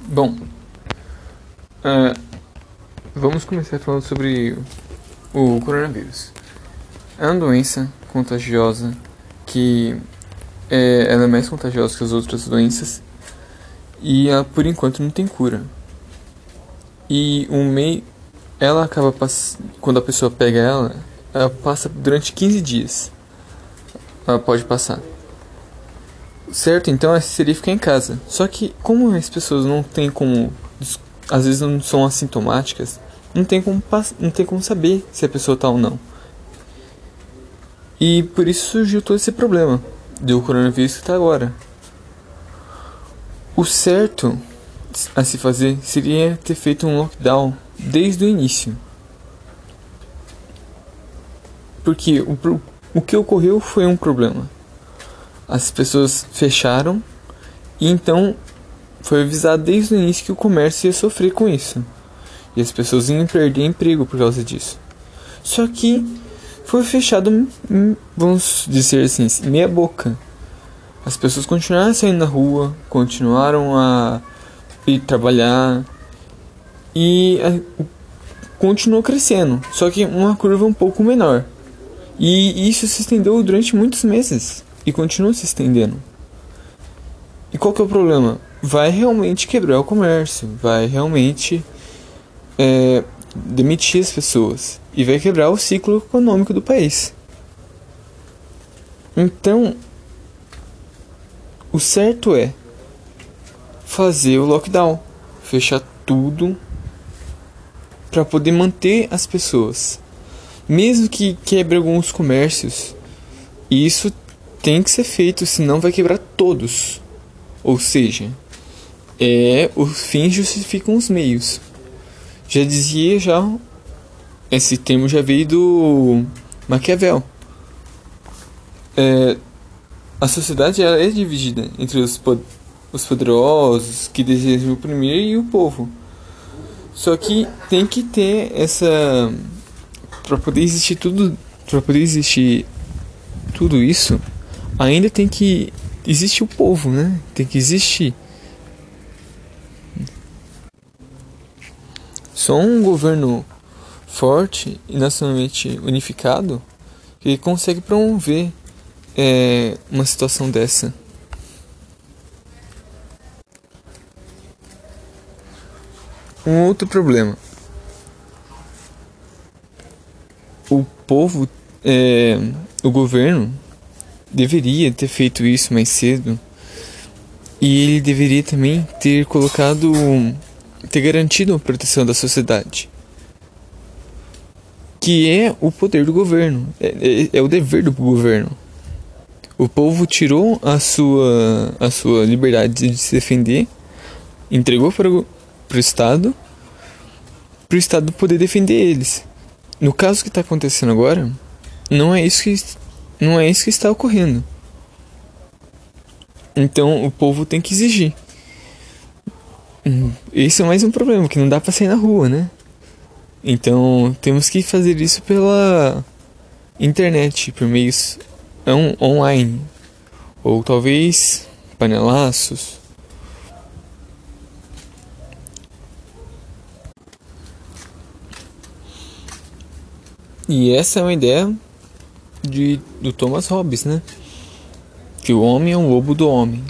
Bom, uh, vamos começar falando sobre o coronavírus. É uma doença contagiosa que é, ela é mais contagiosa que as outras doenças e ela, por enquanto não tem cura. E o meio, ela acaba quando a pessoa pega ela, ela passa durante 15 dias. Ela pode passar. Certo, então seria ficar em casa. Só que como as pessoas não têm como às vezes não são assintomáticas, não tem como não tem como saber se a pessoa tá ou não. E por isso surgiu todo esse problema do coronavírus que está agora. O certo a se fazer seria ter feito um lockdown desde o início. Porque o, o que ocorreu foi um problema. As pessoas fecharam e então foi avisado desde o início que o comércio ia sofrer com isso. E as pessoas iam perder emprego por causa disso. Só que foi fechado, hum, vamos dizer assim, meia boca. As pessoas continuaram saindo na rua, continuaram a ir trabalhar e a, continuou crescendo, só que uma curva um pouco menor. E isso se estendeu durante muitos meses e continua se estendendo. E qual que é o problema? Vai realmente quebrar o comércio, vai realmente é, demitir as pessoas e vai quebrar o ciclo econômico do país. Então, o certo é fazer o lockdown, fechar tudo para poder manter as pessoas. Mesmo que quebre alguns comércios, isso tem que ser feito, senão vai quebrar todos. Ou seja, é os fins justificam os meios. Já dizia já esse termo já veio do Maquiavel. É, a sociedade ela é dividida entre os, os poderosos que desejam oprimir e o povo. Só que tem que ter essa para poder existir tudo, para poder existir tudo isso, ainda tem que existir o povo, né? Tem que existir Só um governo forte e nacionalmente unificado que consegue promover é, uma situação dessa. Um outro problema. O povo, é, o governo, deveria ter feito isso mais cedo. E ele deveria também ter colocado ter garantido a proteção da sociedade, que é o poder do governo, é, é, é o dever do governo. O povo tirou a sua, a sua liberdade de se defender, entregou para o, para o Estado, para o Estado poder defender eles. No caso que está acontecendo agora, não é isso que não é isso que está ocorrendo. Então o povo tem que exigir. Isso é mais um problema, que não dá pra sair na rua, né? Então temos que fazer isso pela internet, por meios on online. Ou talvez panelaços. E essa é uma ideia de, do Thomas Hobbes, né? Que o homem é um lobo do homem.